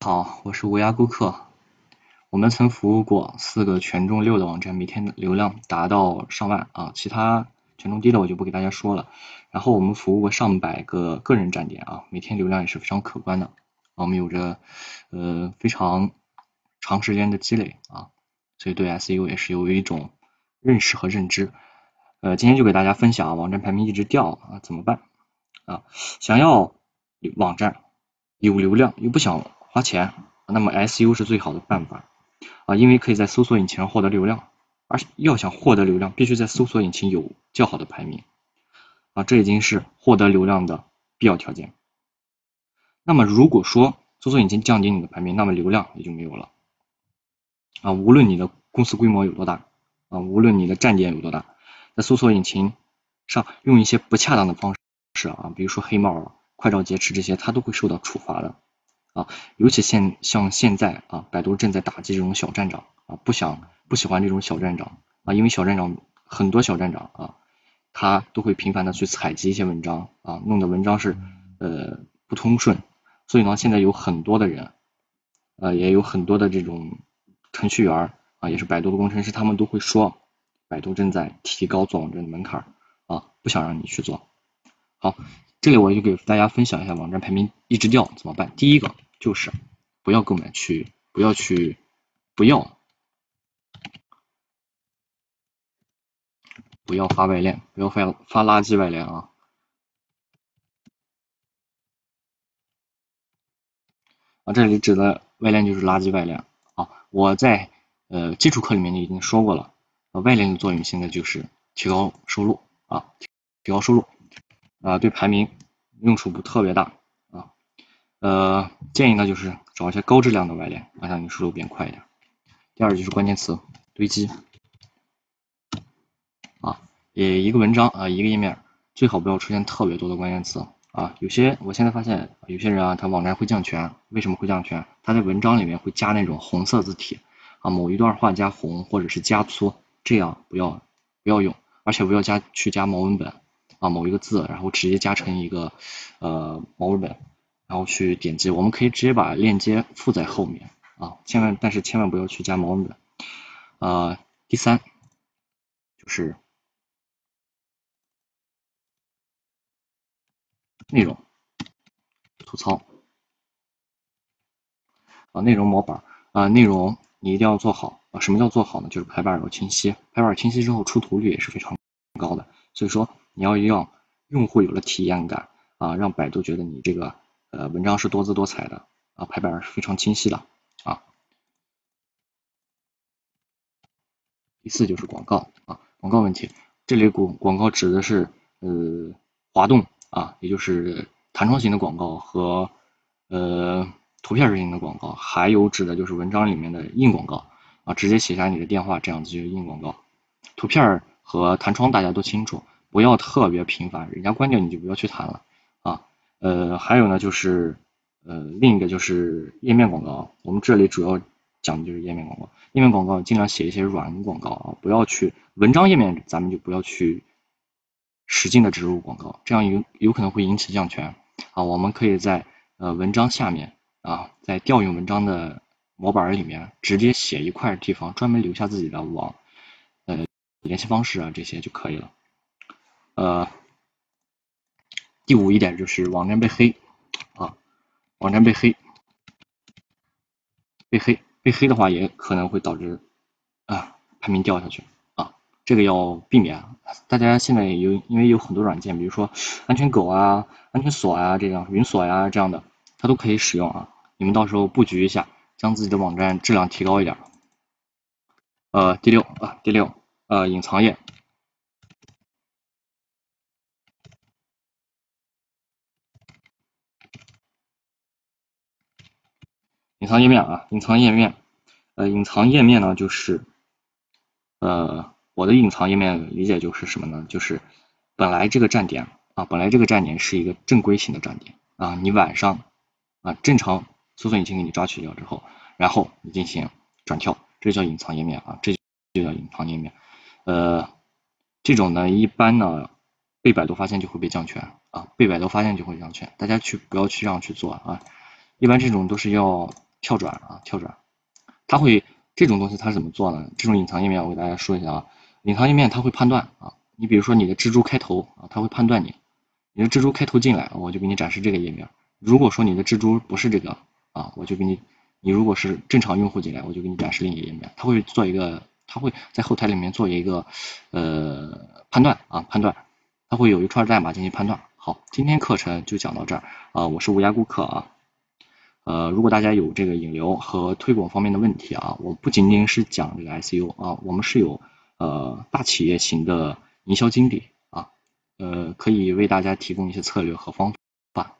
好，我是无涯顾客。我们曾服务过四个权重六的网站，每天的流量达到上万啊，其他权重低的我就不给大家说了。然后我们服务过上百个个人站点啊，每天流量也是非常可观的。我们有着呃非常长时间的积累啊，所以对 SEO 也是有一种认识和认知。呃，今天就给大家分享网站排名一直掉啊怎么办啊？想要网站有流量又不想花钱，那么 S U 是最好的办法。啊，因为可以在搜索引擎上获得流量，而要想获得流量，必须在搜索引擎有较好的排名，啊，这已经是获得流量的必要条件。那么如果说搜索引擎降低你的排名，那么流量也就没有了。啊，无论你的公司规模有多大，啊，无论你的站点有多大，在搜索引擎上用一些不恰当的方式啊，比如说黑帽、快照劫持这些，它都会受到处罚的。啊，尤其现像现在啊，百度正在打击这种小站长啊，不想不喜欢这种小站长啊，因为小站长很多小站长啊，他都会频繁的去采集一些文章啊，弄得文章是呃不通顺，所以呢，现在有很多的人呃，也有很多的这种程序员啊，也是百度的工程师，他们都会说，百度正在提高做网站的门槛啊，不想让你去做。好，这里我就给大家分享一下网站排名一直掉怎么办。第一个。就是不要购买去，不要去，不要不要发外链，不要发发垃圾外链啊！啊，这里指的外链就是垃圾外链啊！我在呃基础课里面就已经说过了，外链的作用现在就是提高收入啊，提高收入啊，对排名用处不特别大。呃，建议呢就是找一些高质量的外链，让你输入变快一点。第二就是关键词堆积啊，也一个文章啊，一个页面最好不要出现特别多的关键词啊。有些我现在发现有些人啊，他网站会降权，为什么会降权？他在文章里面会加那种红色字体啊，某一段话加红或者是加粗，这样不要不要用，而且不要加去加毛文本啊，某一个字然后直接加成一个呃毛文本。然后去点击，我们可以直接把链接附在后面啊，千万但是千万不要去加毛文本。呃，第三就是内容吐槽啊，内容模板啊，内容你一定要做好啊。什么叫做好呢？就是排版要清晰，排版清晰之后出图率也是非常高的。所以说你要让用户有了体验感啊，让百度觉得你这个。呃，文章是多姿多彩的啊，排版是非常清晰的啊。第四就是广告啊，广告问题，这里广广告指的是呃滑动啊，也就是弹窗型的广告和呃图片型的广告，还有指的就是文章里面的硬广告啊，直接写下你的电话，这样子就是硬广告。图片和弹窗大家都清楚，不要特别频繁，人家关掉你就不要去弹了。呃，还有呢，就是呃，另一个就是页面广告。我们这里主要讲的就是页面广告。页面广告尽量写一些软广告啊，不要去文章页面，咱们就不要去使劲的植入广告，这样有有可能会引起降权啊。我们可以在呃文章下面啊，在调用文章的模板里面直接写一块地方，专门留下自己的网呃联系方式啊，这些就可以了。呃。第五一点就是网站被黑啊，网站被黑，被黑被黑的话也可能会导致啊排名掉下去啊，这个要避免。大家现在有因为有很多软件，比如说安全狗啊、安全锁啊这样、云锁呀这样的，它都可以使用啊。你们到时候布局一下，将自己的网站质量提高一点。呃，第六啊，第六呃，隐藏页。隐藏页面啊，隐藏页面，呃，隐藏页面呢，就是，呃，我的隐藏页面理解就是什么呢？就是本来这个站点啊，本来这个站点是一个正规型的站点啊，你晚上啊，正常搜索引擎给你抓取掉之后，然后你进行转跳，这叫隐藏页面啊，这就叫隐藏页面。呃，这种呢，一般呢被百度发现就会被降权啊，被百度发现就会降权，大家去不要去这样去做啊，一般这种都是要。跳转啊跳转，它会这种东西它是怎么做呢？这种隐藏页面我给大家说一下啊，隐藏页面它会判断啊，你比如说你的蜘蛛开头啊，它会判断你，你的蜘蛛开头进来，我就给你展示这个页面。如果说你的蜘蛛不是这个啊，我就给你，你如果是正常用户进来，我就给你展示另一个页面。它会做一个，它会在后台里面做一个呃判断啊判断，它会有一串代码进行判断。好，今天课程就讲到这儿啊，我是无涯顾客啊。呃，如果大家有这个引流和推广方面的问题啊，我不仅仅是讲这个 SU 啊，我们是有呃大企业型的营销经理啊，呃，可以为大家提供一些策略和方法。